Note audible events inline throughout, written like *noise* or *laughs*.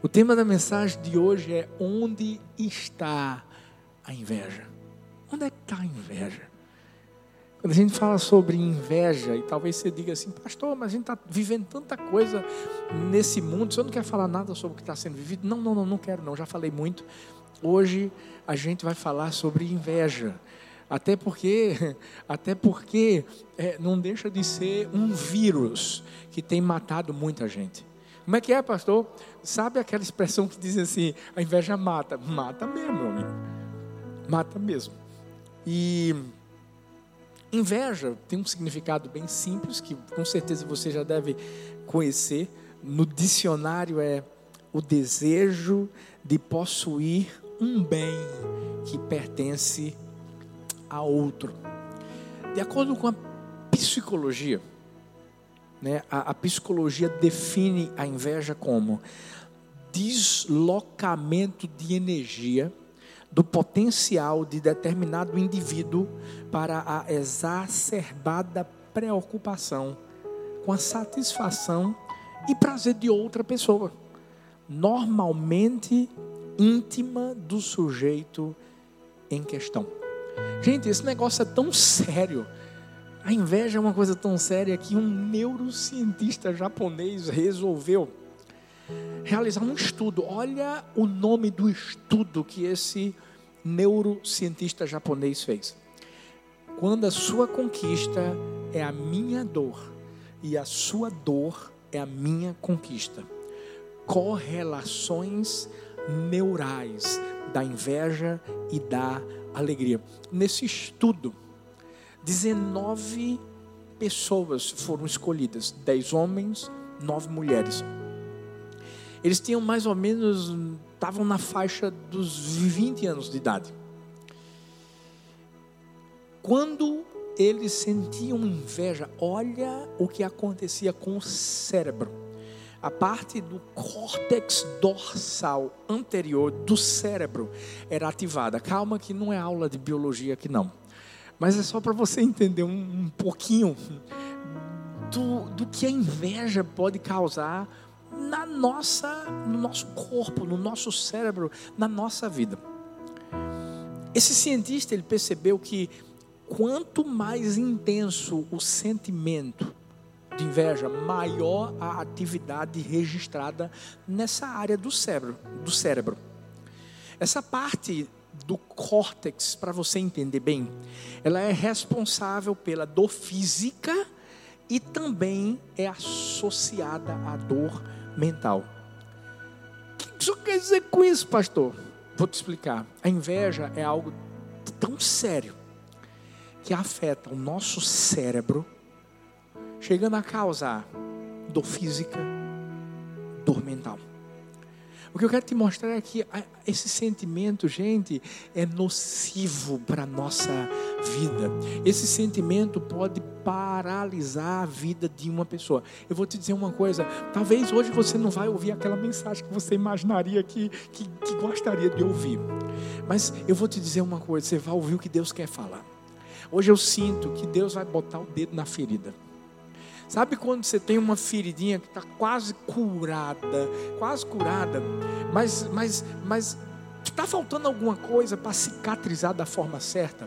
O tema da mensagem de hoje é: onde está a inveja? Onde é que está a inveja? Quando a gente fala sobre inveja, e talvez você diga assim, pastor, mas a gente está vivendo tanta coisa nesse mundo, você não quer falar nada sobre o que está sendo vivido? Não, não, não, não quero, não, já falei muito. Hoje a gente vai falar sobre inveja. Até porque, *laughs* até porque é, não deixa de ser um vírus que tem matado muita gente. Como é que é, pastor? Sabe aquela expressão que diz assim: a inveja mata? Mata mesmo, amigo. Mata mesmo. E inveja tem um significado bem simples, que com certeza você já deve conhecer. No dicionário é o desejo de possuir um bem que pertence a outro. De acordo com a psicologia, né, a, a psicologia define a inveja como deslocamento de energia do potencial de determinado indivíduo para a exacerbada preocupação com a satisfação e prazer de outra pessoa, normalmente íntima do sujeito em questão. Gente, esse negócio é tão *laughs* sério. A inveja é uma coisa tão séria que um neurocientista japonês resolveu realizar um estudo. Olha o nome do estudo que esse neurocientista japonês fez. Quando a sua conquista é a minha dor e a sua dor é a minha conquista. Correlações neurais da inveja e da alegria. Nesse estudo, 19 pessoas foram escolhidas: 10 homens, 9 mulheres. Eles tinham mais ou menos, estavam na faixa dos 20 anos de idade. Quando eles sentiam inveja, olha o que acontecia com o cérebro a parte do córtex dorsal anterior do cérebro era ativada. Calma que não é aula de biologia aqui não. Mas é só para você entender um, um pouquinho do, do que a inveja pode causar na nossa, no nosso corpo, no nosso cérebro, na nossa vida. Esse cientista ele percebeu que quanto mais intenso o sentimento de inveja, maior a atividade registrada nessa área do cérebro, do cérebro. Essa parte do córtex, para você entender bem, ela é responsável pela dor física e também é associada à dor mental. O que isso quer dizer com isso, pastor? Vou te explicar. A inveja é algo tão sério que afeta o nosso cérebro chegando a causar dor física, dor mental. O que eu quero te mostrar é que esse sentimento, gente, é nocivo para a nossa vida. Esse sentimento pode paralisar a vida de uma pessoa. Eu vou te dizer uma coisa: talvez hoje você não vai ouvir aquela mensagem que você imaginaria que, que, que gostaria de ouvir. Mas eu vou te dizer uma coisa: você vai ouvir o que Deus quer falar. Hoje eu sinto que Deus vai botar o dedo na ferida. Sabe quando você tem uma feridinha que está quase curada, quase curada, mas, mas, mas está faltando alguma coisa para cicatrizar da forma certa?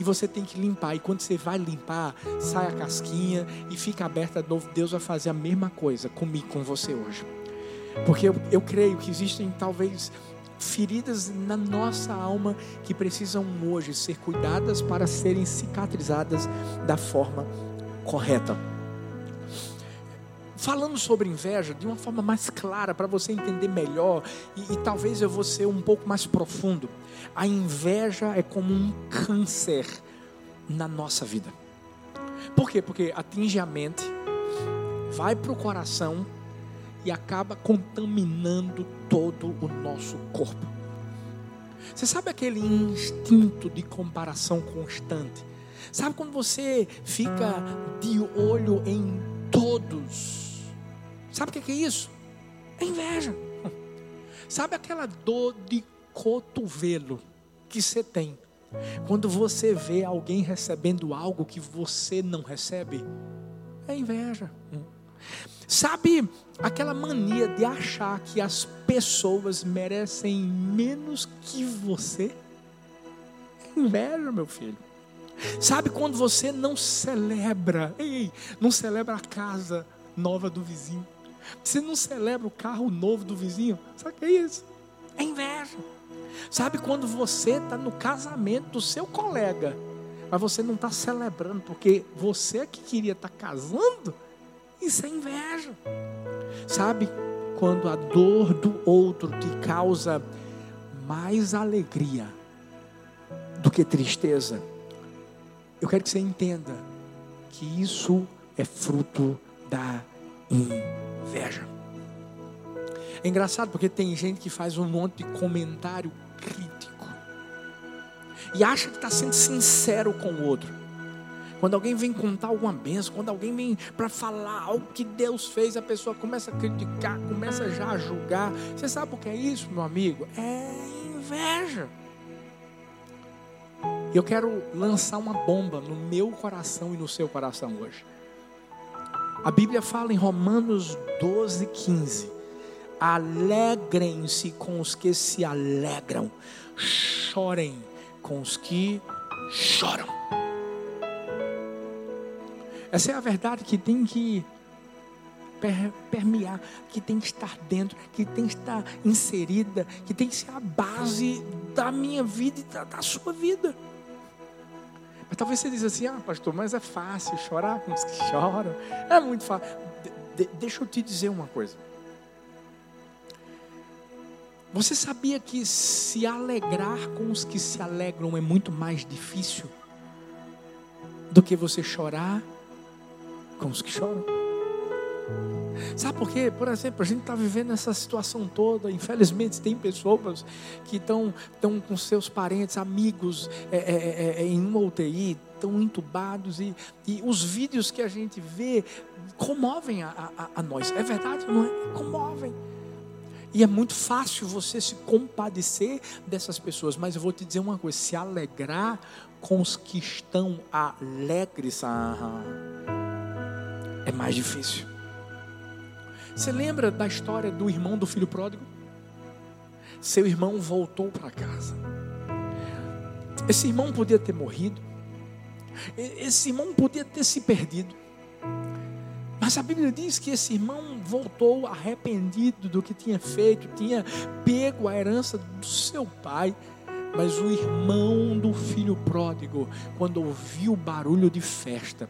E você tem que limpar. E quando você vai limpar, sai a casquinha e fica aberta de novo. Deus vai fazer a mesma coisa comigo, com você hoje. Porque eu, eu creio que existem talvez feridas na nossa alma que precisam hoje ser cuidadas para serem cicatrizadas da forma correta falando sobre inveja de uma forma mais clara, para você entender melhor, e, e, talvez eu vou ser um pouco mais profundo. A inveja é como um câncer na nossa vida. Por quê? Porque atinge a mente, vai para o coração e acaba contaminando todo o nosso corpo. Você sabe aquele instinto de comparação constante? Sabe quando você fica de olho em todos? Sabe o que é isso? É inveja. Sabe aquela dor de cotovelo que você tem quando você vê alguém recebendo algo que você não recebe? É inveja. Sabe aquela mania de achar que as pessoas merecem menos que você? É inveja, meu filho. Sabe quando você não celebra, ei, não celebra a casa nova do vizinho, você não celebra o carro novo do vizinho, sabe o que é isso? É inveja. Sabe quando você está no casamento do seu colega, mas você não está celebrando porque você que queria estar tá casando? Isso é inveja. Sabe quando a dor do outro te causa mais alegria do que tristeza? Eu quero que você entenda que isso é fruto da inveja. É engraçado porque tem gente que faz um monte de comentário crítico e acha que está sendo sincero com o outro. Quando alguém vem contar alguma benção, quando alguém vem para falar algo que Deus fez, a pessoa começa a criticar, começa já a julgar. Você sabe o que é isso, meu amigo? É inveja. Eu quero lançar uma bomba no meu coração e no seu coração hoje. A Bíblia fala em Romanos 12, 15 Alegrem-se com os que se alegram, chorem com os que choram. Essa é a verdade que tem que permear, que tem que estar dentro, que tem que estar inserida, que tem que ser a base da minha vida e da, sua vida. Mas talvez você diz assim, ah pastor, mas é fácil chorar com os que *laughs* choram. É muito fácil. De, de, deixa eu te dizer uma coisa. Você sabia que se alegrar com os que se alegram é muito mais difícil do que você chorar com os que choram? Sabe por quê? Por exemplo, a gente está vivendo essa situação toda. Infelizmente, tem pessoas que estão com seus parentes, amigos é, é, é, é, em uma UTI, estão entubados. E, e os vídeos que a gente vê comovem a, a, a nós. É verdade, não é? Comovem. E é muito fácil você se compadecer dessas pessoas, mas eu vou te dizer uma coisa: se alegrar com os que estão alegres, ah, é mais difícil. Você lembra da história do irmão do filho pródigo? Seu irmão voltou para casa. Esse irmão podia ter morrido. Esse irmão podia ter se perdido. Mas a Bíblia diz que esse irmão voltou arrependido do que tinha feito, tinha pego a herança do seu pai. Mas o irmão do filho pródigo, quando ouviu o barulho de festa,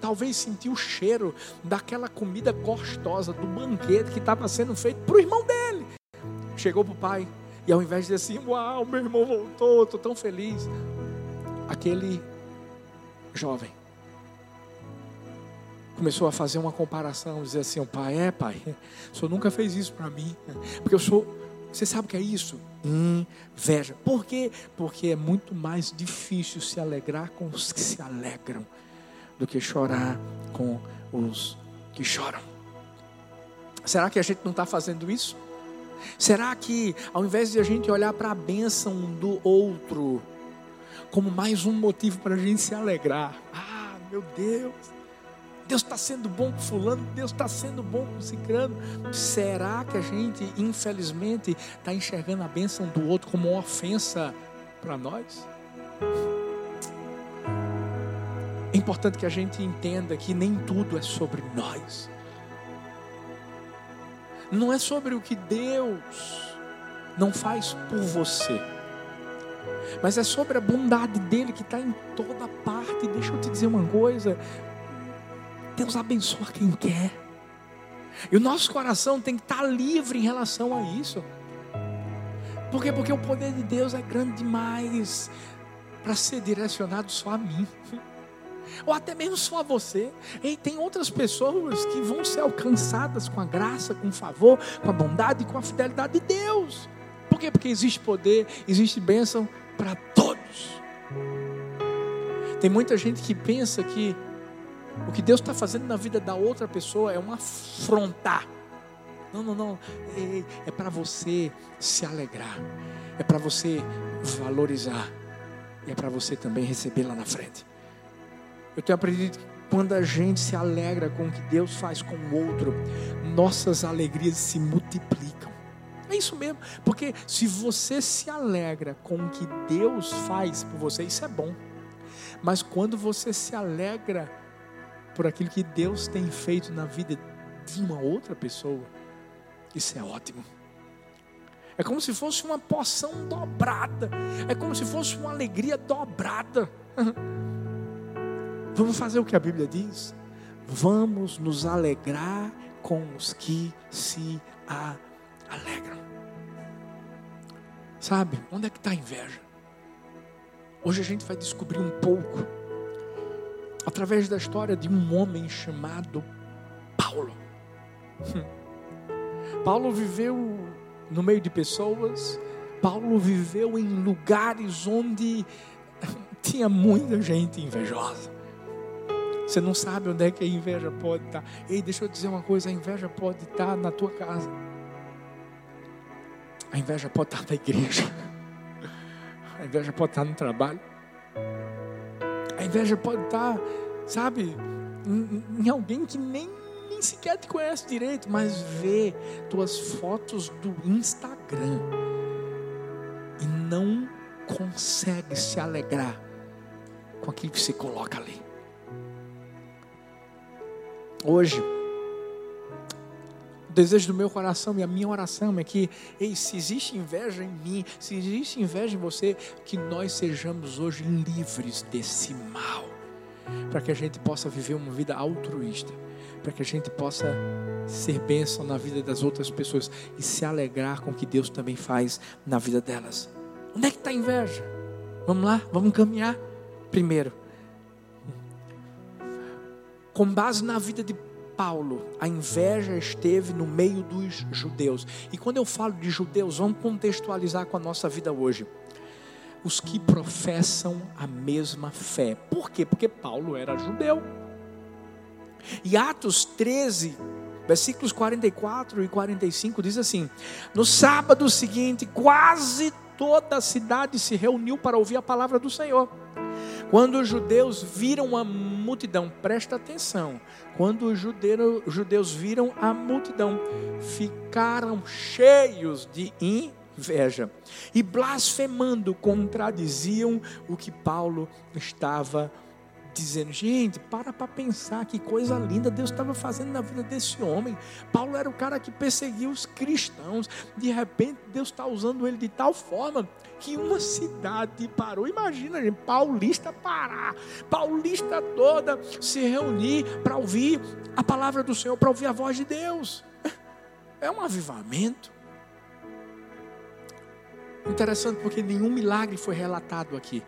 talvez sentiu o cheiro daquela comida gostosa, do banquete que estava sendo feito para o irmão dele. Chegou para o pai e ao invés de dizer assim: Uau, meu irmão voltou, estou tão feliz. Aquele jovem começou a fazer uma comparação, dizer assim: o pai, é pai, o senhor nunca fez isso para mim, porque eu sou, você sabe o que é isso? Inveja. Por quê? Porque é muito mais difícil se alegrar com os que se alegram do que chorar com os que choram. Será que a gente não está fazendo isso? Será que ao invés de a gente olhar para a bênção do outro como mais um motivo para a gente se alegrar, ah, meu Deus, Deus está sendo bom com fulano, Deus está sendo bom com ciclano. Será que a gente, infelizmente, está enxergando a bênção do outro como uma ofensa para nós? Importante que a gente entenda que nem tudo é sobre nós. Não é sobre o que Deus não faz por você. Mas é sobre a bondade dele que está em toda parte. Deixa eu te dizer uma coisa: Deus abençoa quem quer. E o nosso coração tem que estar livre em relação a isso. Por quê? Porque o poder de Deus é grande demais para ser direcionado só a mim. *laughs* Ou até mesmo só você. E tem outras pessoas que vão ser alcançadas com a graça, com o favor, com a bondade e com a fidelidade de Deus. Por quê? Porque existe poder, existe bênção para todos. Tem muita gente que pensa que o que Deus está fazendo na vida da outra pessoa é uma afrontar. Não, não, não. É, é para você se alegrar. É para você valorizar. E é para você também receber lá na frente. Eu tenho aprendido quando a gente se alegra com o que Deus faz com o outro, nossas alegrias se multiplicam. É isso mesmo, porque se você se alegra com o que Deus faz por você, isso é bom. Mas quando você se alegra por aquilo que Deus tem feito na vida de uma outra pessoa, isso é ótimo. É como se fosse uma poção dobrada. É como se fosse uma alegria dobrada. *laughs* Vamos fazer o que a Bíblia diz? Vamos nos alegrar com os que se alegram. Sabe, onde é que está a inveja? Hoje a gente vai descobrir um pouco, através da história de um homem chamado Paulo. Paulo viveu no meio de pessoas, Paulo viveu em lugares onde tinha muita gente invejosa. Você não sabe onde é que a inveja pode estar. Ei, deixa eu dizer uma coisa: a inveja pode estar na tua casa, a inveja pode estar na igreja, a inveja pode estar no trabalho, a inveja pode estar, sabe, em, em alguém que nem, nem sequer te conhece direito, mas vê tuas fotos do Instagram e não consegue se alegrar com aquilo que se coloca ali. Hoje, o desejo do meu coração e a minha oração é que, ei, se existe inveja em mim, se existe inveja em você, que nós sejamos hoje livres desse mal, para que a gente possa viver uma vida altruísta, para que a gente possa ser bênção na vida das outras pessoas e se alegrar com o que Deus também faz na vida delas. Onde é que está a inveja? Vamos lá, vamos caminhar. Primeiro, com base na vida de Paulo, a inveja esteve no meio dos judeus. E quando eu falo de judeus, vamos contextualizar com a nossa vida hoje. Os que professam a mesma fé. Por quê? Porque Paulo era judeu. E Atos 13, versículos 44 e 45 diz assim: No sábado seguinte, quase toda a cidade se reuniu para ouvir a palavra do Senhor. Quando os judeus viram a multidão, presta atenção. Quando os judeus viram a multidão, ficaram cheios de inveja e blasfemando contradiziam o que Paulo estava dizendo, gente, para para pensar que coisa linda Deus estava fazendo na vida desse homem. Paulo era o cara que perseguia os cristãos. De repente, Deus está usando ele de tal forma que uma cidade parou. Imagina, gente, paulista parar, paulista toda se reunir para ouvir a palavra do Senhor, para ouvir a voz de Deus. É um avivamento. Interessante porque nenhum milagre foi relatado aqui.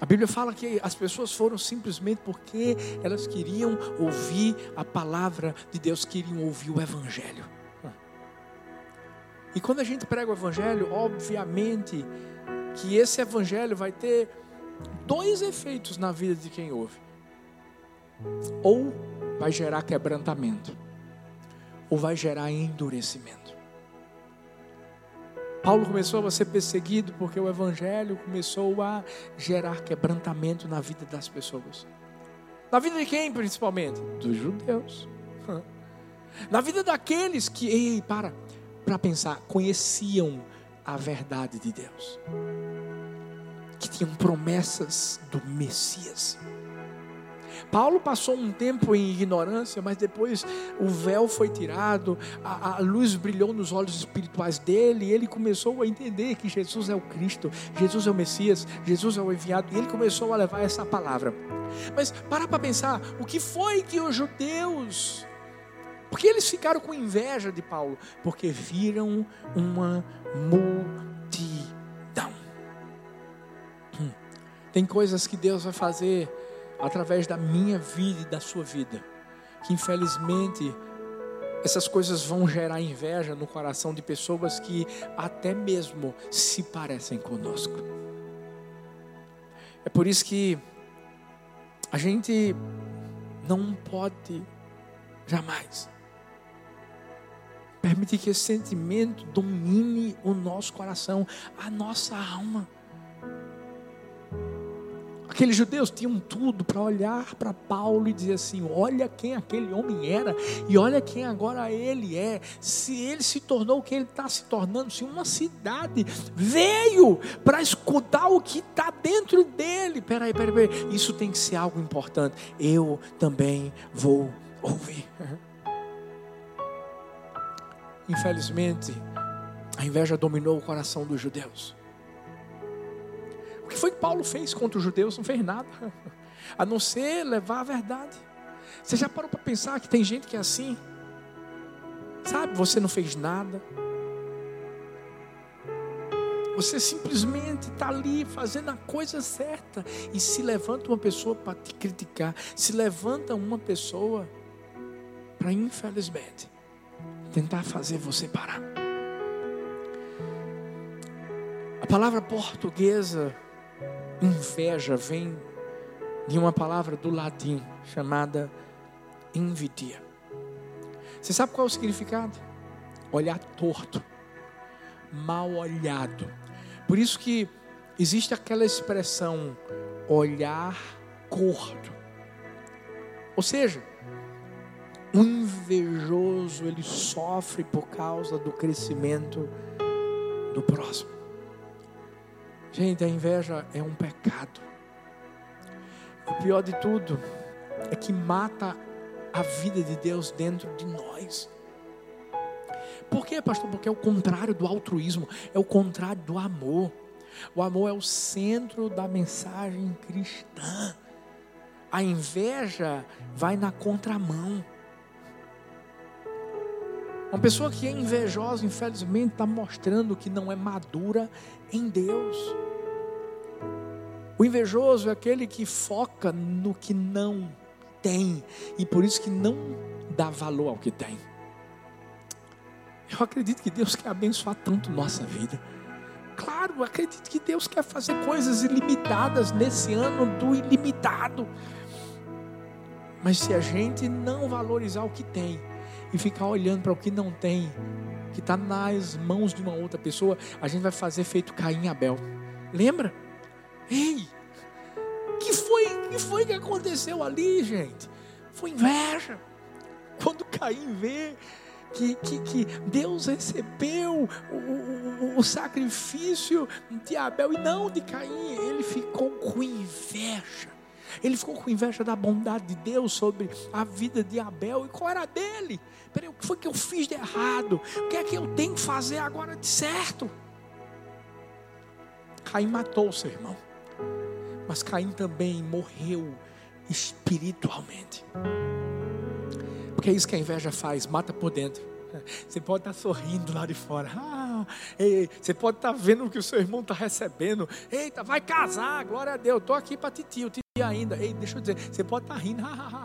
A Bíblia fala que as pessoas foram simplesmente porque elas queriam ouvir a palavra de Deus, queriam ouvir o Evangelho. E quando a gente prega o Evangelho, obviamente que esse Evangelho vai ter dois efeitos na vida de quem ouve: ou vai gerar quebrantamento, ou vai gerar endurecimento. Paulo começou a ser perseguido porque o Evangelho começou a gerar quebrantamento na vida das pessoas. Na vida de quem, principalmente? Dos judeus. *laughs* Na vida daqueles que, ei, para, para pensar, conheciam a verdade de Deus, que tinham promessas do Messias. Paulo passou um tempo em ignorância, mas depois o véu foi tirado, a, a, luz brilhou nos olhos espirituais dele, e ele começou a entender que Jesus é o Cristo, Jesus é o Messias, Jesus é o enviado, e ele começou a levar essa palavra. Mas para para pensar, o que foi que os judeus, porque eles ficaram com inveja de Paulo? Porque viram uma multidão. Hum. Tem coisas que Deus vai fazer através da minha vida e da sua vida, que infelizmente essas coisas vão gerar inveja no coração de pessoas que até mesmo se parecem conosco. É por isso que a gente não pode jamais permitir que esse sentimento domine o nosso coração, a nossa alma. Aqueles judeus tinham tudo para olhar para Paulo e dizer assim: olha quem aquele homem era e olha quem agora ele é. Se ele se tornou o que ele está se tornando, se uma cidade veio para escutar o que está dentro dele. Peraí, peraí, peraí, isso tem que ser algo importante. Eu também vou ouvir. *laughs* Infelizmente, a inveja dominou o coração dos judeus que foi que Paulo fez contra os judeus? Não fez nada, *laughs* a não ser levar a verdade. Você já parou para pensar que tem gente que é assim? Sabe, você não fez nada. Você simplesmente está ali fazendo a coisa certa. E se levanta uma pessoa para te criticar. Se levanta uma pessoa para, infelizmente, tentar fazer você parar. A palavra portuguesa Inveja vem de uma palavra do latim chamada invidia. Você sabe qual é o significado? Olhar torto, mal olhado. Por isso que existe aquela expressão olhar corto. Ou seja, o invejoso ele sofre por causa do crescimento do próximo. Gente, a inveja é um pecado. O pior de tudo é que mata a vida de Deus dentro de nós. Por quê, pastor? Porque é o contrário do altruísmo, é o contrário do amor. O amor é o centro da mensagem cristã. A inveja vai na contramão. Uma pessoa que é invejosa, infelizmente, está mostrando que não é madura em Deus. O invejoso é aquele que foca no que não tem e por isso que não dá valor ao que tem. Eu acredito que Deus quer abençoar tanto nossa vida. Claro, acredito que Deus quer fazer coisas ilimitadas nesse ano do ilimitado. Mas se a gente não valorizar o que tem, e ficar olhando para o que não tem, que está nas mãos de uma outra pessoa, a gente vai fazer feito Caim e Abel. Lembra? Ei, que foi que foi que aconteceu ali, gente? Foi inveja. Quando Caim vê que, que, que Deus recebeu o, o, o sacrifício de Abel e não de Caim, ele ficou com inveja. Ele ficou com inveja da bondade de Deus sobre a vida de Abel. E qual era a dele? Peraí, o que foi que eu fiz de errado? O que é que eu tenho que fazer agora de certo? Caim matou o seu irmão. Mas Caim também morreu espiritualmente. Porque é isso que a inveja faz, mata por dentro. Você pode estar sorrindo lá de fora. Ah, ei, você pode estar vendo o que o seu irmão está recebendo. Eita, vai casar, glória a Deus. Estou aqui para titio, ainda. Ei, deixa eu dizer, você pode estar rindo,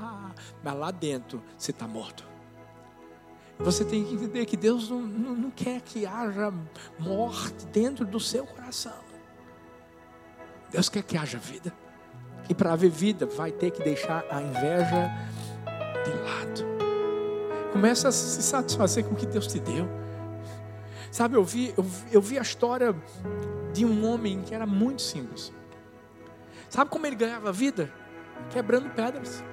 *laughs* mas lá dentro você está morto. Você tem que entender que Deus não, não, não quer que haja morte dentro do seu coração. Deus quer que haja vida. E para haver vida, vai ter que deixar a inveja de lado. Começa a se satisfazer com o que Deus te deu. Sabe, eu vi, eu, eu vi a história de um homem que era muito simples. Sabe como ele ganhava vida? Quebrando pedras.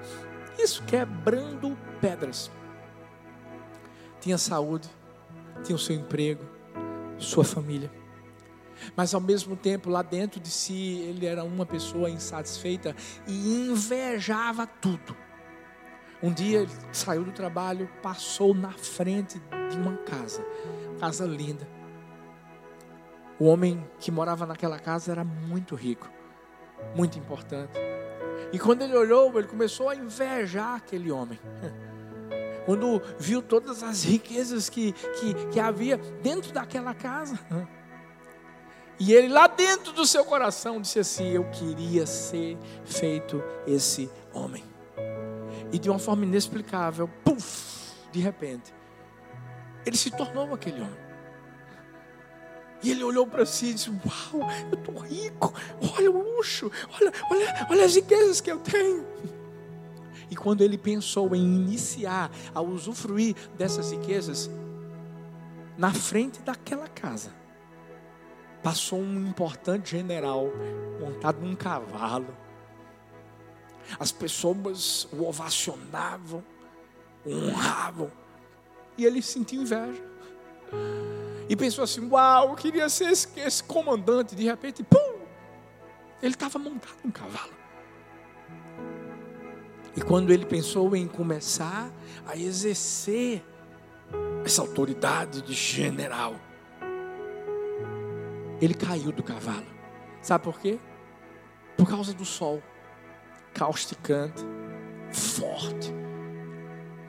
Isso, quebrando pedras. Tinha saúde, tinha o seu emprego, sua família. Mas ao mesmo tempo, lá dentro de si, ele era uma pessoa insatisfeita e invejava tudo. Um dia ele saiu do trabalho, passou na frente de uma casa, casa linda. O homem que morava naquela casa era muito rico muito importante. E quando ele olhou, ele começou a invejar aquele homem. *laughs* Quando viu todas as riquezas que, que, que havia dentro daquela casa. *laughs* E ele lá dentro do seu coração disse assim: Eu queria ser feito esse homem. E de uma forma inexplicável, puf, de repente, ele se tornou aquele homem. E ele olhou para si e disse: Uau, eu estou rico, olha o luxo, olha, olha, olha as riquezas que eu tenho. E quando ele pensou em iniciar a usufruir dessas riquezas, na frente daquela casa, passou um importante general montado num cavalo, As pessoas o ovacionavam, o honravam. E ele sentiu inveja. E pensou assim: Uau, eu queria ser esse, esse comandante. De repente, pum! Ele estava montado em um cavalo. E quando ele pensou em começar a exercer essa autoridade de general, ele caiu do cavalo. Sabe por quê? Por causa do sol causticante, forte.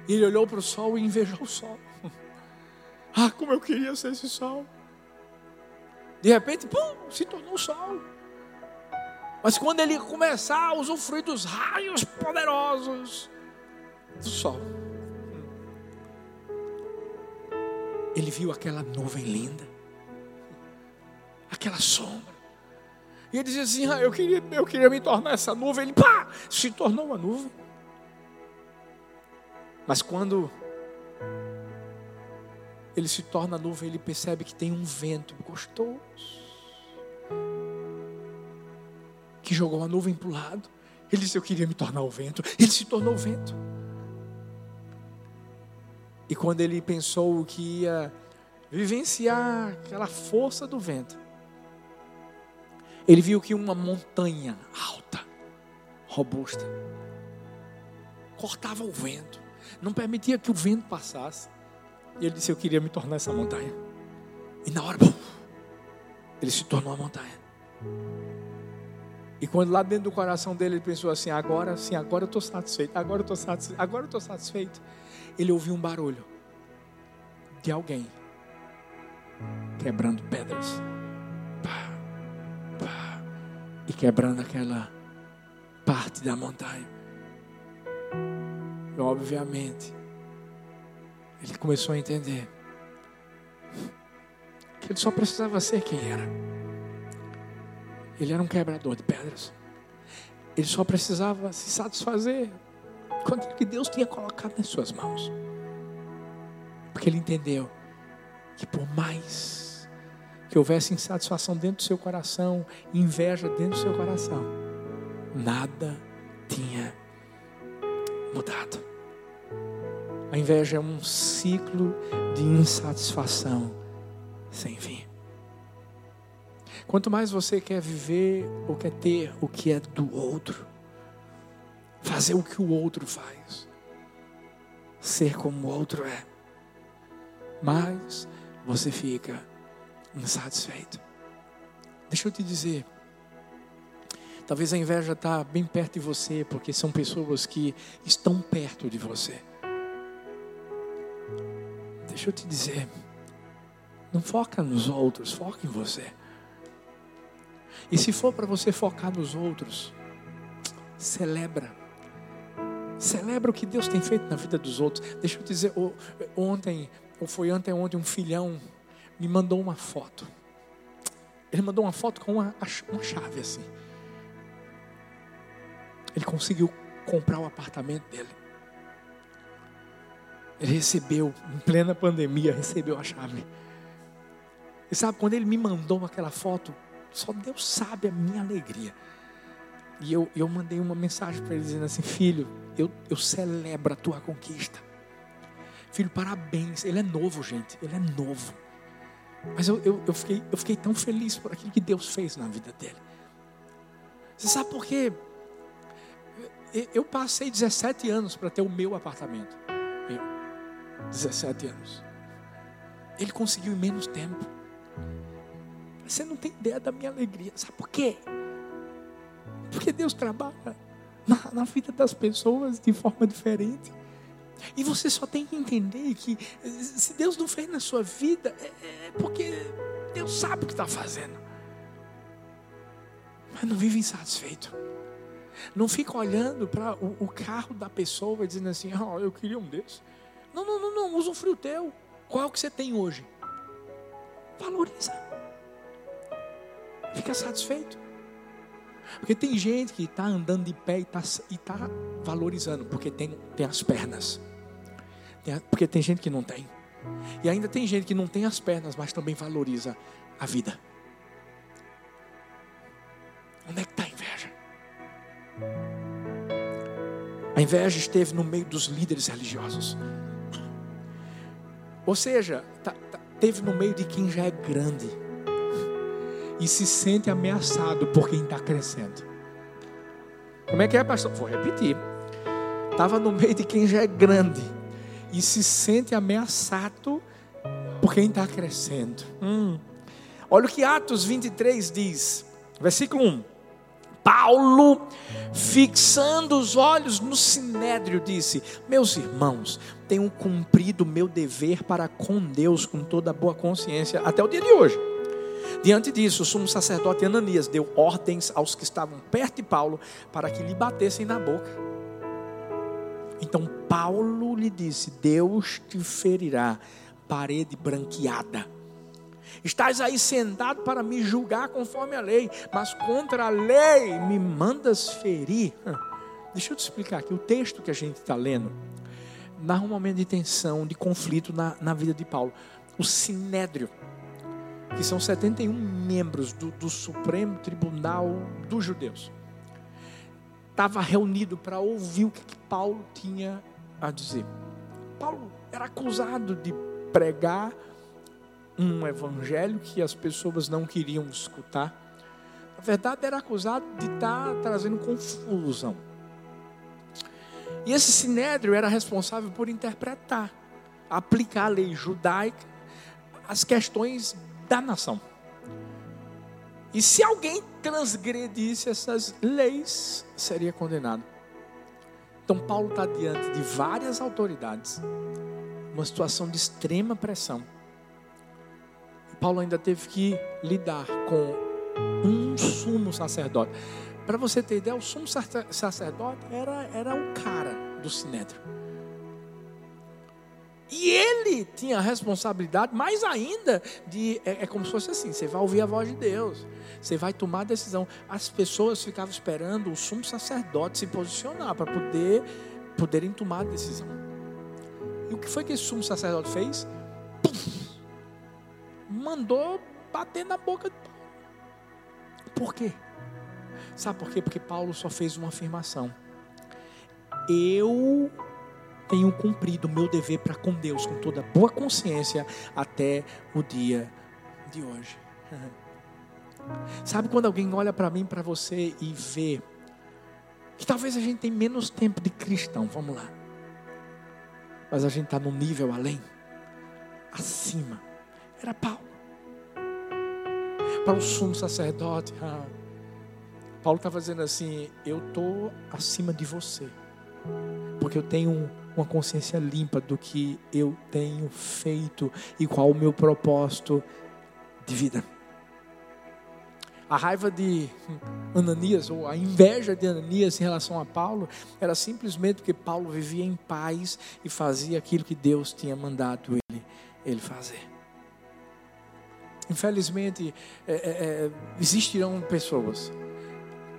Ele olhou para o sol e invejou o sol. Ah, como eu queria ser esse sol. De repente, pum, se tornou sol. Mas quando ele começar a usufruir dos raios poderosos do sol, ele viu aquela nuvem linda, aquela sombra. E ele dizia assim: ah, eu, queria, eu queria me tornar essa nuvem. Ele pá, se tornou uma nuvem. Mas quando ele se torna nuvem, ele percebe que tem um vento gostoso que jogou a nuvem para o lado. Ele disse: Eu queria me tornar o vento. Ele se tornou o vento. E quando ele pensou que ia vivenciar aquela força do vento, ele viu que uma montanha alta, robusta, cortava o vento, não permitia que o vento passasse. E ele disse: Eu queria me tornar essa montanha. E na hora, ele se tornou a montanha. E quando lá dentro do coração dele ele pensou assim: agora sim, agora eu estou satisfeito, agora eu estou satisfeito, agora eu estou satisfeito. Ele ouviu um barulho de alguém quebrando pedras. Pá, pá, e quebrando aquela parte da montanha. E, obviamente, ele começou a entender que ele só precisava ser quem era. Ele era um quebrador de pedras. Ele só precisava se satisfazer com aquilo que Deus tinha colocado nas suas mãos. Porque ele entendeu que por mais que houvesse insatisfação dentro do seu coração, inveja dentro do seu coração, nada tinha mudado. A inveja é um ciclo de insatisfação sem fim. Quanto mais você quer viver ou quer ter o que é do outro, fazer o que o outro faz, ser como o outro é, mais você fica insatisfeito. Deixa eu te dizer, talvez a inveja está bem perto de você, porque são pessoas que estão perto de você. Deixa eu te dizer, não foca nos outros, foca em você. E se for para você focar nos outros, celebra. Celebra o que Deus tem feito na vida dos outros. Deixa eu te dizer, ontem, ou foi ontem, um filhão me mandou uma foto. Ele mandou uma foto com uma, uma chave assim. Ele conseguiu comprar o apartamento dele. Ele recebeu, em plena pandemia, recebeu a chave. E sabe, quando ele me mandou aquela foto, só Deus sabe a minha alegria. E eu, eu mandei uma mensagem para ele dizendo assim: Filho, eu, eu celebro a tua conquista. Filho, parabéns. Ele é novo, gente. Ele é novo. Mas eu, eu, eu, fiquei, eu fiquei tão feliz por aquilo que Deus fez na vida dele. Você sabe por quê? Eu passei 17 anos para ter o meu apartamento. Eu, 17 anos. Ele conseguiu em menos tempo. Você não tem ideia da minha alegria. Sabe por quê? Porque Deus trabalha na, na vida das pessoas de forma diferente. E você só tem que entender que se Deus não fez na sua vida, é, é porque Deus sabe o que está fazendo. Mas não vive insatisfeito. Não fica olhando para o, o, carro da pessoa dizendo assim, oh, eu queria um desses. Não, não, não, não, usa um frio teu. Qual é o que você tem hoje? Valoriza. Fica satisfeito. Porque tem gente que está andando de pé e está tá valorizando, porque tem, tem as pernas. Tem, porque tem gente que não tem. E ainda tem gente que não tem as pernas, mas também valoriza a vida. Onde é que está a inveja? A inveja esteve no meio dos líderes religiosos. Ou seja, tá, tá, teve no meio de quem já é grande e se sente ameaçado por quem está crescendo. Como é que é, pastor? Vou repetir. Estava no meio de quem já é grande e se sente ameaçado por quem está crescendo. Hum. Olha o que Atos 23 diz, versículo 1. Paulo, fixando os olhos no sinédrio, disse: Meus irmãos, tenho cumprido meu dever para com Deus com toda boa consciência até o dia de hoje. Diante disso, o sumo sacerdote Ananias deu ordens aos que estavam perto de Paulo para que lhe batessem na boca. Então Paulo lhe disse: Deus te ferirá, parede branqueada. Estás aí sentado para me julgar conforme a lei, mas contra a lei me mandas ferir. Deixa eu te explicar aqui. O texto que a gente está lendo narra um momento de tensão, de conflito na, na vida de Paulo. O sinédrio, que são 71 membros do, do Supremo Tribunal dos Judeus, estava reunido para ouvir o que, que Paulo tinha a dizer. Paulo era acusado de pregar um evangelho que as pessoas não queriam escutar. Na verdade, era acusado de estar trazendo confusão. E esse sinédrio era responsável por interpretar, aplicar a lei judaica às questões da nação. E se alguém transgredisse essas leis, seria condenado. Então, Paulo está diante de várias autoridades, uma situação de extrema pressão Paulo ainda teve que lidar com um sumo sacerdote. Para você ter ideia, o sumo sacerdote era, era o cara do sinédrio. E ele tinha a responsabilidade, mais ainda, de. É, é, como se fosse assim: você vai ouvir a voz de Deus, você vai tomar a decisão. As pessoas ficavam esperando o sumo sacerdote se posicionar para poder poderem tomar a decisão. E o que foi que esse sumo sacerdote fez? Puf, mandou bater na boca de Paulo. Por quê? Sabe por quê? Porque Paulo só fez uma afirmação. Eu tenho cumprido o meu dever para com Deus com toda boa consciência até o dia de hoje. *laughs* Sabe quando alguém olha para mim, para você e vê que talvez a gente tem menos tempo de cristão, vamos lá. Mas a gente está num nível além, acima. Era Paulo para o sumo sacerdote. Ah, Paulo estava dizendo assim: Eu estou acima de você, porque eu tenho uma consciência limpa do que eu tenho feito e qual o meu propósito de vida. A raiva de Ananias, ou a inveja de Ananias em relação a Paulo, era simplesmente porque Paulo vivia em paz e fazia aquilo que Deus tinha mandado ele, ele fazer. Infelizmente, é, é, é, existirão pessoas,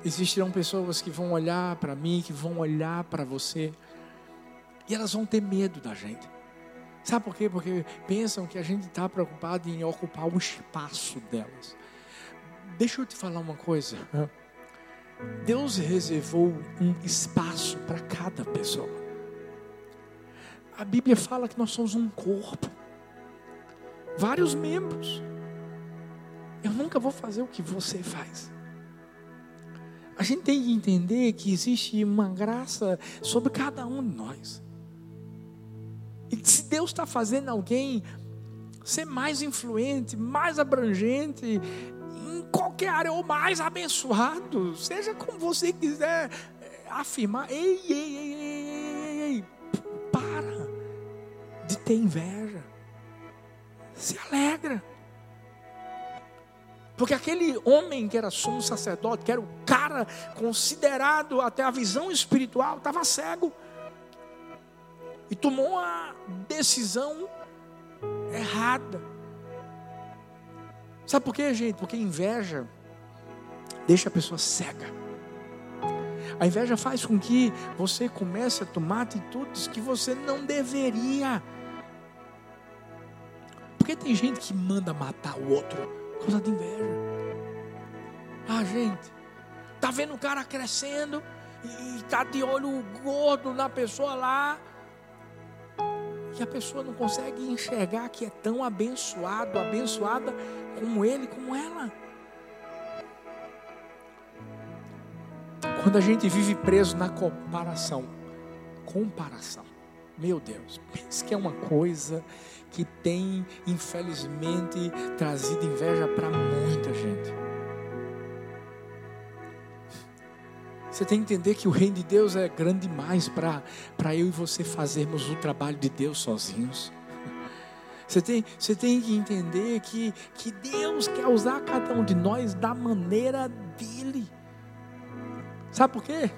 existirão pessoas que vão olhar para mim, que vão olhar para você, e elas vão ter medo da gente. Sabe por quê? Porque pensam que a gente está preocupado em ocupar o espaço delas. Deixa eu te falar uma coisa. Deus reservou um espaço para cada pessoa. A Bíblia fala que nós somos um corpo, vários membros. Eu nunca vou fazer o que você faz. A gente tem que entender que existe uma graça sobre cada um de nós. E se Deus está fazendo alguém ser mais influente, mais abrangente, em qualquer área, ou mais abençoado, seja como você quiser eh, afirmar, ei, ei, ei, ei, ei, ei, para de ter inveja, se alegra. Porque aquele homem que era sumo sacerdote, que era o cara considerado até a visão espiritual, estava cego. E tomou uma decisão errada. Sabe por quê, gente? Porque inveja deixa a pessoa cega. A inveja faz com que você comece a tomar atitudes que você não deveria. Porque tem gente que manda matar o outro causa de inveja. Ah, gente, tá vendo o cara crescendo e está de olho gordo na pessoa lá. E a pessoa não consegue enxergar que é tão abençoado, abençoada como ele, como ela. Quando a gente vive preso na comparação, comparação, meu Deus, pense que é uma coisa que tem, infelizmente, trazido inveja para muita gente. Você tem que entender que o reino de Deus é grande demais para eu e você fazermos o trabalho de Deus sozinhos. Você tem, você tem que entender que, que Deus quer usar cada um de nós da maneira dele. Sabe por quê?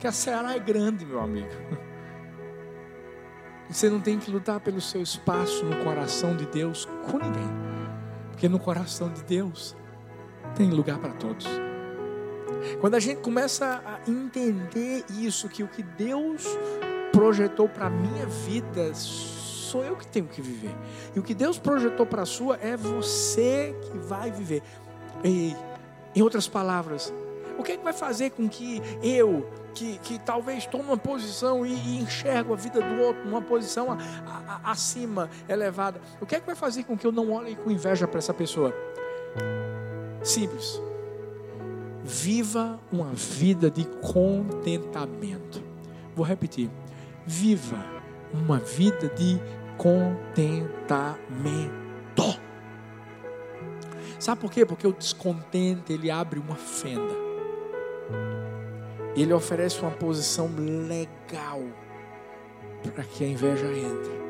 Que a Ceará é grande, meu amigo. Você não tem que lutar pelo seu espaço no coração de Deus com ninguém. Porque no coração de Deus tem lugar para todos. Quando a gente começa a entender isso, que o que Deus projetou para a minha vida sou eu que tenho que viver. E o que Deus projetou para a sua é você que vai viver. E, em outras palavras, o que, é que vai fazer com que eu, que, que talvez tome uma posição e, e enxergo a vida do outro numa posição a, a, a, acima, elevada, o que é que vai fazer com que eu não olhe com inveja para essa pessoa? Simples. Viva uma vida de contentamento. Vou repetir. Viva uma vida de contentamento. Sabe por quê? Porque o descontente ele abre uma fenda. Ele oferece uma posição legal para que a inveja entre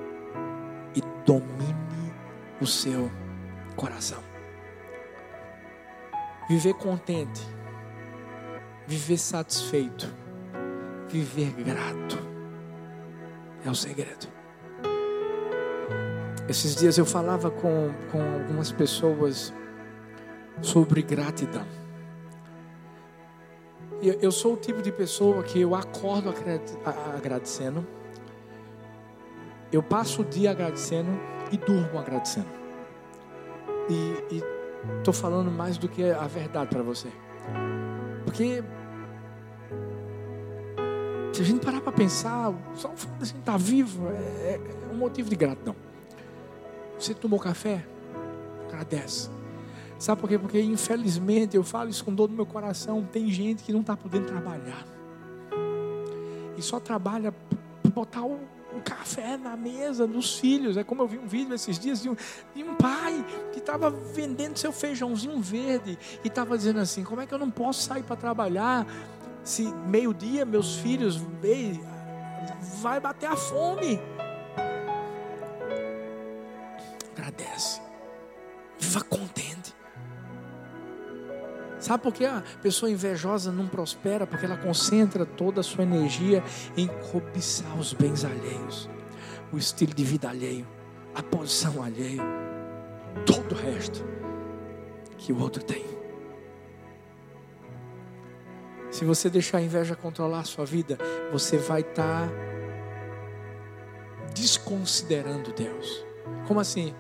e domine o seu coração. Viver contente, viver satisfeito, viver grato é o segredo. Esses dias eu falava com, com algumas pessoas sobre gratidão. Eu sou o tipo de pessoa que eu acordo agradecendo, eu passo o dia agradecendo e durmo agradecendo. E estou falando mais do que a verdade para você. Porque se a gente parar para pensar, só o fato de a gente estar tá vivo é, é um motivo de gratidão. Você tomou café? Agradece. Sabe por quê? Porque infelizmente eu falo isso com dor no meu coração. Tem gente que não está podendo trabalhar. E só trabalha para botar o, o, café na mesa dos filhos. É como eu vi um vídeo esses dias de um, de um pai que estava vendendo seu feijãozinho verde e estava dizendo assim: como é que eu não posso sair para trabalhar se meio-dia meus filhos ei, vai bater a fome? Agradece. Viva contente. Sabe por que a pessoa invejosa não prospera? Porque ela concentra toda a sua energia em cobiçar os bens alheios, o estilo de vida alheio, a posição alheia, todo o resto que o outro tem. Se você deixar a inveja controlar a sua vida, você vai estar tá desconsiderando Deus. Como assim?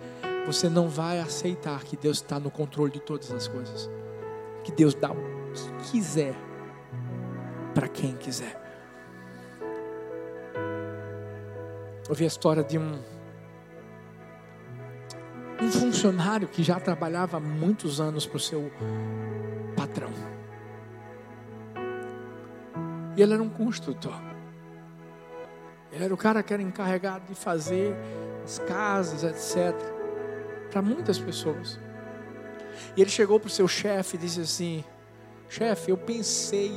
Você não vai aceitar que Deus está no controle de todas as coisas que Deus dá o que quiser para quem quiser. Eu vi a história de um um funcionário que já trabalhava há muitos anos para o seu patrão. E ele era um construtor. Ele era o cara que era encarregado de fazer as casas, etc. Para muitas pessoas. E ele chegou para o seu chefe e disse assim: Chefe, eu pensei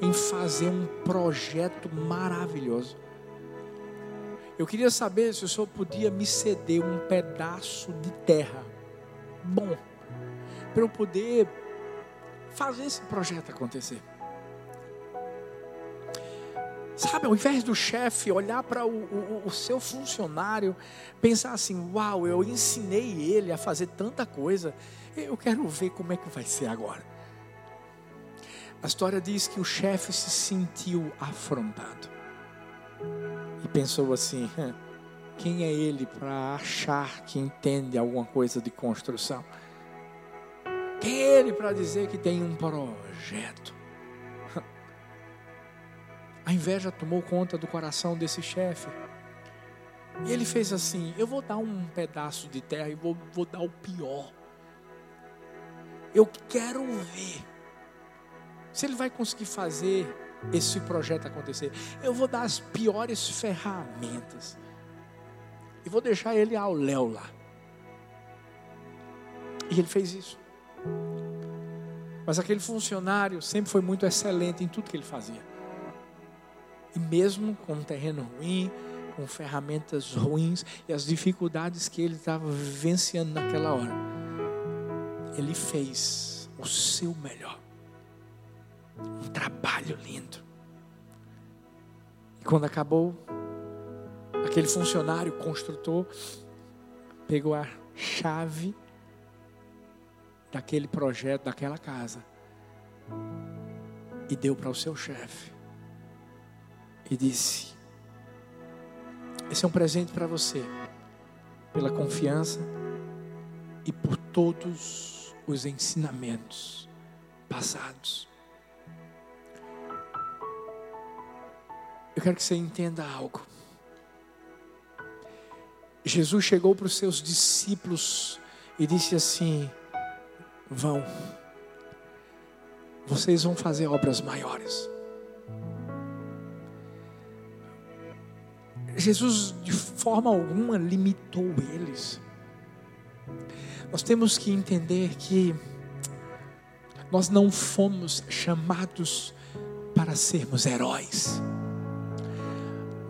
em fazer um projeto maravilhoso. Eu queria saber se o senhor podia me ceder um pedaço de terra bom, para eu poder fazer esse projeto acontecer. Sabe, ao invés do chefe olhar para o, o, o, seu funcionário, pensar assim: Uau, eu ensinei ele a fazer tanta coisa, eu quero ver como é que vai ser agora. A história diz que o chefe se sentiu afrontado e pensou assim: quem é ele para achar que entende alguma coisa de construção? Quem é ele para dizer que tem um projeto? A inveja tomou conta do coração desse chefe. E ele fez assim: Eu vou dar um pedaço de terra e vou, vou dar o pior. Eu quero ver se ele vai conseguir fazer esse projeto acontecer. Eu vou dar as piores ferramentas. E vou deixar ele ao léu lá. E ele fez isso. Mas aquele funcionário sempre foi muito excelente em tudo que ele fazia. E mesmo com um terreno ruim, com ferramentas ruins e as dificuldades que ele estava vivenciando naquela hora, ele fez o seu melhor. Um trabalho lindo. E quando acabou, aquele funcionário, construtor, pegou a chave daquele projeto, daquela casa, e deu para o seu chefe. E disse: Esse é um presente para você, pela confiança e por todos os ensinamentos passados. Eu quero que você entenda algo. Jesus chegou para os seus discípulos e disse assim: Vão, vocês vão fazer obras maiores. Jesus de forma alguma limitou eles. Nós temos que entender que nós não fomos chamados para sermos heróis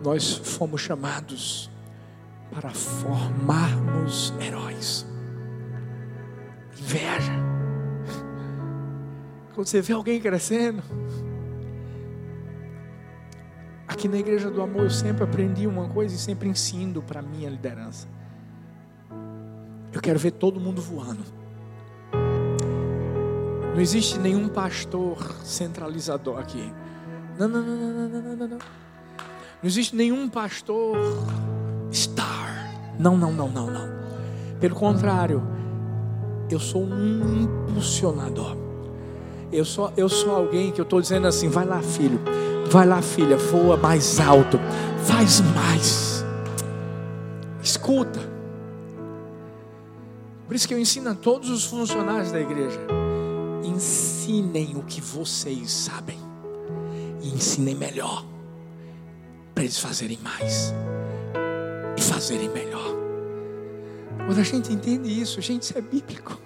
nós fomos chamados para formarmos heróis. Inveja. Quando você vê alguém crescendo, aqui na Igreja do Amor eu sempre aprendi uma coisa e sempre ensino para minha liderança. Eu quero ver todo mundo voando. Não existe nenhum pastor centralizador aqui. Não, não, não, não, não, não, não. Não existe nenhum pastor star. Não, não, não, não, não. Pelo contrário, eu sou um impulsionador. Eu sou, eu sou alguém que eu estou dizendo assim: vai lá, filho, vai lá, filha, voa mais alto, faz mais. Escuta. Por isso que eu ensino a todos os funcionários da igreja: ensinem o que vocês sabem, e ensinem melhor para eles fazerem mais e fazerem melhor. Quando a gente entende isso, gente, isso é bíblico.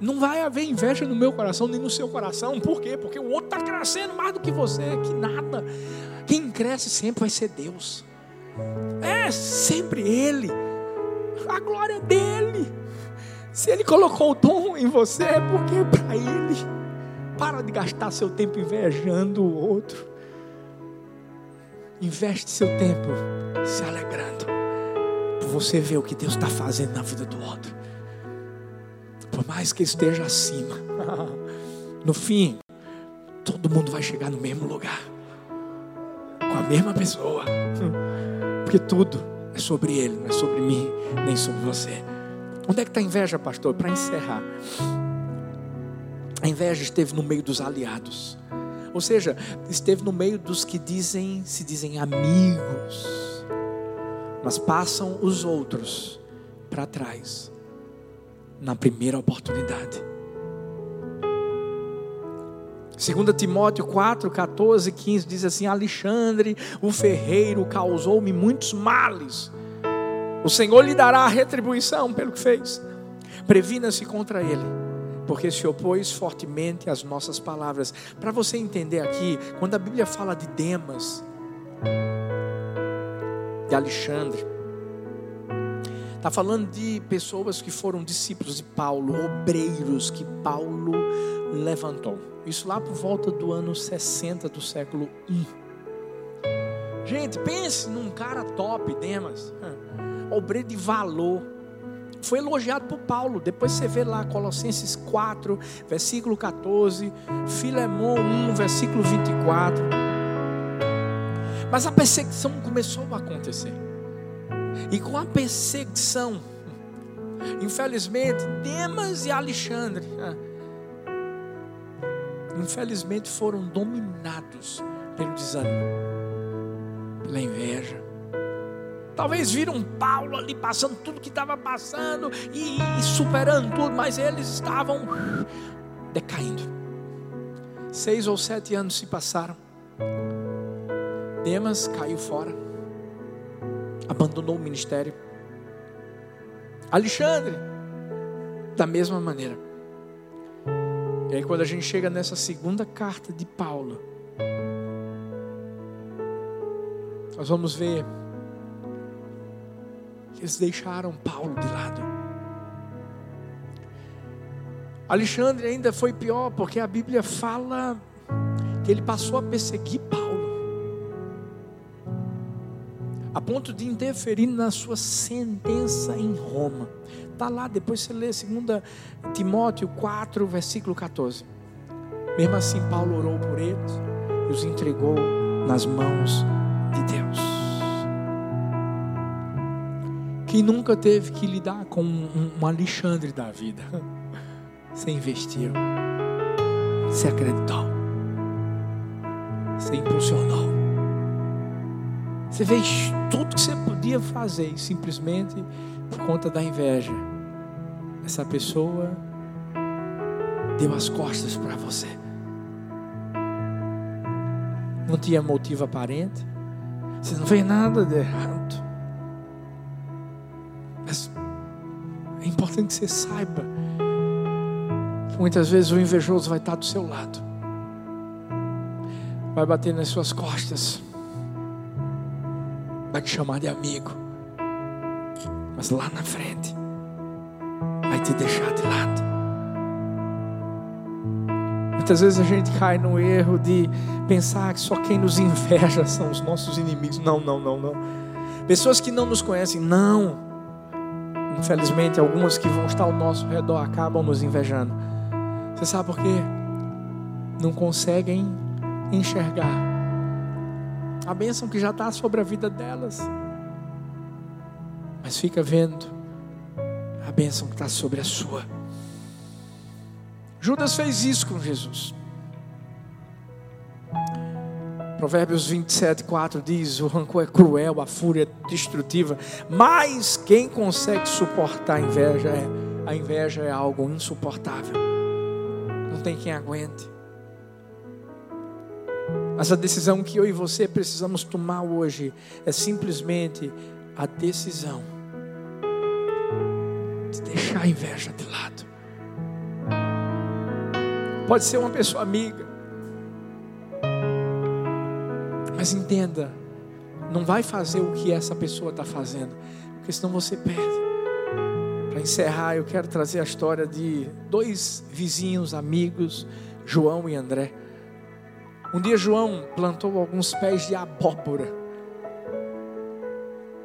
Não vai haver inveja no meu coração nem no seu coração. Por quê? Porque o outro está crescendo mais do que você, que nada. Quem cresce sempre vai ser Deus. É sempre Ele. A glória é dele. Se Ele colocou o dom em você, é porque é para Ele. Para de gastar seu tempo invejando o outro. Investe seu tempo se alegrando por você ver o que Deus está fazendo na vida do outro. Por mais que esteja acima, *laughs* no fim, todo mundo vai chegar no mesmo lugar, com a mesma pessoa, *laughs* porque tudo é sobre Ele, não é sobre mim, nem sobre você. Onde é que está a inveja, pastor? Para encerrar, a inveja esteve no meio dos aliados. Ou seja, esteve no meio dos que dizem, se dizem amigos, mas passam os outros para trás na primeira oportunidade. 2 Timóteo 4, 14, 15 diz assim: Alexandre, o ferreiro, causou-me muitos males. O Senhor lhe dará a retribuição pelo que fez. Previna-se contra ele porque se opôs fortemente às nossas palavras. Para você entender aqui, quando a Bíblia fala de Demas, de Alexandre, está falando de pessoas que foram discípulos de Paulo, obreiros que Paulo levantou. Isso lá por volta do ano 60 do século I. Gente, pense num cara top, Demas, obreiro de valor foi elogiado por Paulo. Depois você vê lá Colossenses 4, versículo 14, Filemão 1, versículo 24. Mas a perseguição começou a acontecer. E com a perseguição, infelizmente, Demas e Alexandre, ah, infelizmente foram dominados pelo desânimo, pela inveja. Talvez viram Paulo ali passando tudo que estava passando e, e superando tudo, mas eles estavam decaindo. Seis ou sete anos se passaram. Demas caiu fora, abandonou o ministério. Alexandre, da mesma maneira. E aí, quando a gente chega nessa segunda carta de Paulo, nós vamos ver eles deixaram Paulo de lado. Alexandre ainda foi pior, porque a Bíblia fala que ele passou a perseguir Paulo, a ponto de interferir na sua sentença em Roma. Está lá, depois você lê 2 Timóteo 4, versículo 14. Mesmo assim, Paulo orou por eles e os entregou nas mãos de Deus. Quem nunca teve que lidar com um, Alexandre da vida? *laughs* Você investiu, você acreditou, você impulsionou, você fez tudo que você podia fazer e simplesmente por conta da inveja, essa pessoa deu as costas para você. Não tinha motivo aparente, você não fez nada de errado. Importante que você saiba muitas vezes o invejoso vai estar do seu lado, vai bater nas suas costas, vai te chamar de amigo, mas lá na frente vai te deixar de lado. Muitas vezes a gente cai no erro de pensar que só quem nos inveja *laughs* são os nossos inimigos. Não, não, não, não. Pessoas que não nos conhecem, não. Infelizmente, algumas que vão estar ao nosso redor acabam nos invejando. Você sabe por quê? Não conseguem enxergar a bênção que já está sobre a vida delas. Mas fica vendo a bênção que está sobre a sua. Judas fez isso com Jesus. Provérbios 27, 4 diz: O rancor é cruel, a fúria é destrutiva, mas quem consegue suportar a inveja é, a inveja é algo insuportável. Não tem quem aguente. Mas a decisão que eu e você precisamos tomar hoje é simplesmente a decisão de deixar a inveja de lado. Pode ser uma pessoa amiga. Mas entenda, não vai fazer o que essa pessoa está fazendo, porque senão você perde. Para encerrar, eu quero trazer a história de dois vizinhos, amigos, João e André. Um dia João plantou alguns pés de abóbora.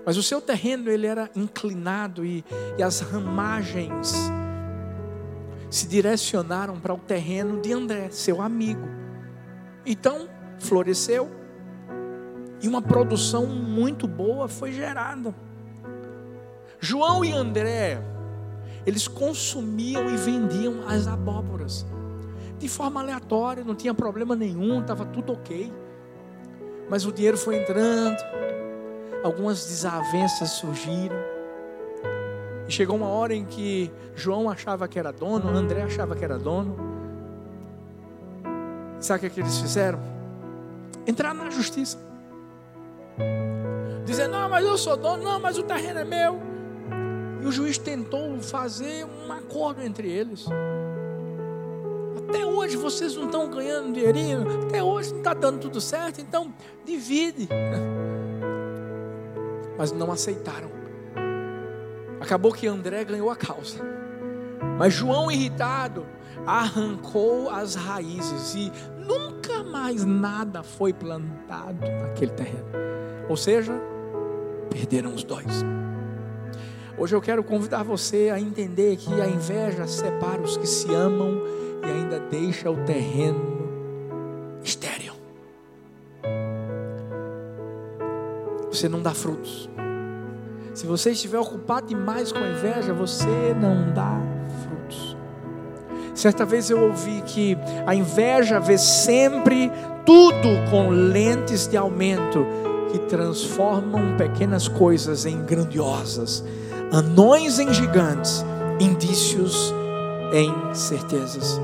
Mas o seu terreno ele era inclinado e, e as ramagens se direcionaram para o terreno de André, seu amigo. Então, floresceu e uma produção muito boa foi gerada. João e André, eles consumiam e vendiam as abóboras de forma aleatória, não tinha problema nenhum, estava tudo ok. Mas o dinheiro foi entrando, algumas desavenças surgiram. E chegou uma hora em que João achava que era dono, André achava que era dono. Sabe o que, eles fizeram? Entrar na justiça. Dizendo, não, mas eu sou dono, não, mas o terreno é meu. E o juiz tentou fazer um acordo entre eles. Até hoje vocês não estão ganhando dinheirinho, até hoje não está dando tudo certo, então divide. Mas não aceitaram. Acabou que André ganhou a causa. Mas João, irritado, arrancou as raízes e nunca mais nada foi plantado naquele terreno. Ou seja, perderam os dois. Hoje eu quero convidar você a entender que a inveja separa os que se amam e ainda deixa o terreno estéril. Você não dá frutos. Se você estiver ocupado demais com a inveja, você não dá. Certa vez eu ouvi que a inveja vê sempre tudo com lentes de aumento que transformam pequenas coisas em grandiosas, anões em gigantes, indícios em certezas.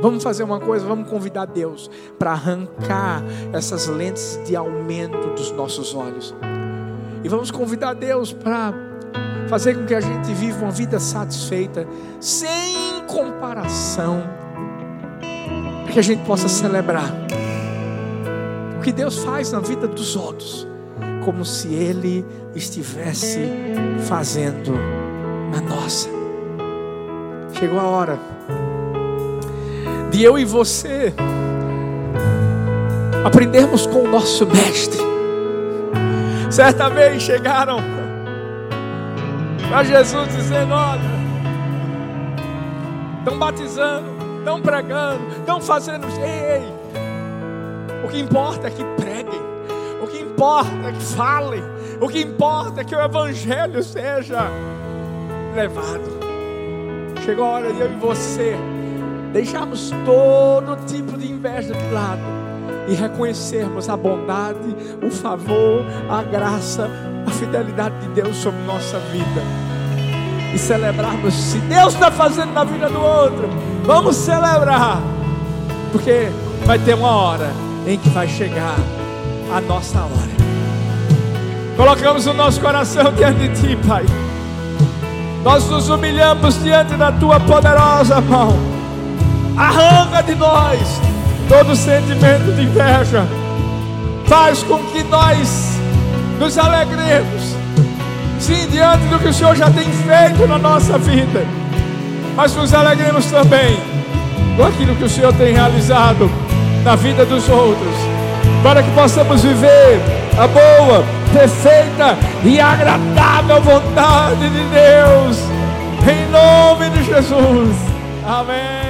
Vamos fazer uma coisa, vamos convidar Deus para arrancar essas lentes de aumento dos nossos olhos. E vamos convidar Deus para fazer com que a gente viva uma vida satisfeita, sem comparação, para que a gente possa celebrar o que Deus faz na vida dos outros, como se Ele estivesse fazendo na nossa. Chegou a hora de eu e você aprendermos com o nosso Mestre. Certa vez chegaram para Jesus dizendo: Olha, estão batizando, estão pregando, estão fazendo. Ei, ei, o que importa é que preguem, o que importa é que falem, o que importa é que o Evangelho seja levado. Chegou a hora de eu e você deixarmos todo tipo de inveja de lado e reconhecermos a bondade, o favor, a graça, a fidelidade de Deus sobre nossa vida. E celebrarmos, se Deus está fazendo na vida do outro, vamos celebrar, porque vai ter uma hora em que vai chegar a nossa hora. Colocamos o nosso coração diante de Ti, Pai. Nós nos humilhamos diante da Tua poderosa mão. Arranca de nós todo sentimento de inveja. Faz com que nós nos alegremos, sim, diante do que o Senhor já tem feito na nossa vida, mas nos alegremos também com aquilo que o Senhor tem realizado na vida dos outros, para que possamos viver a boa, perfeita e agradável vontade de Deus, em nome de Jesus. Amém.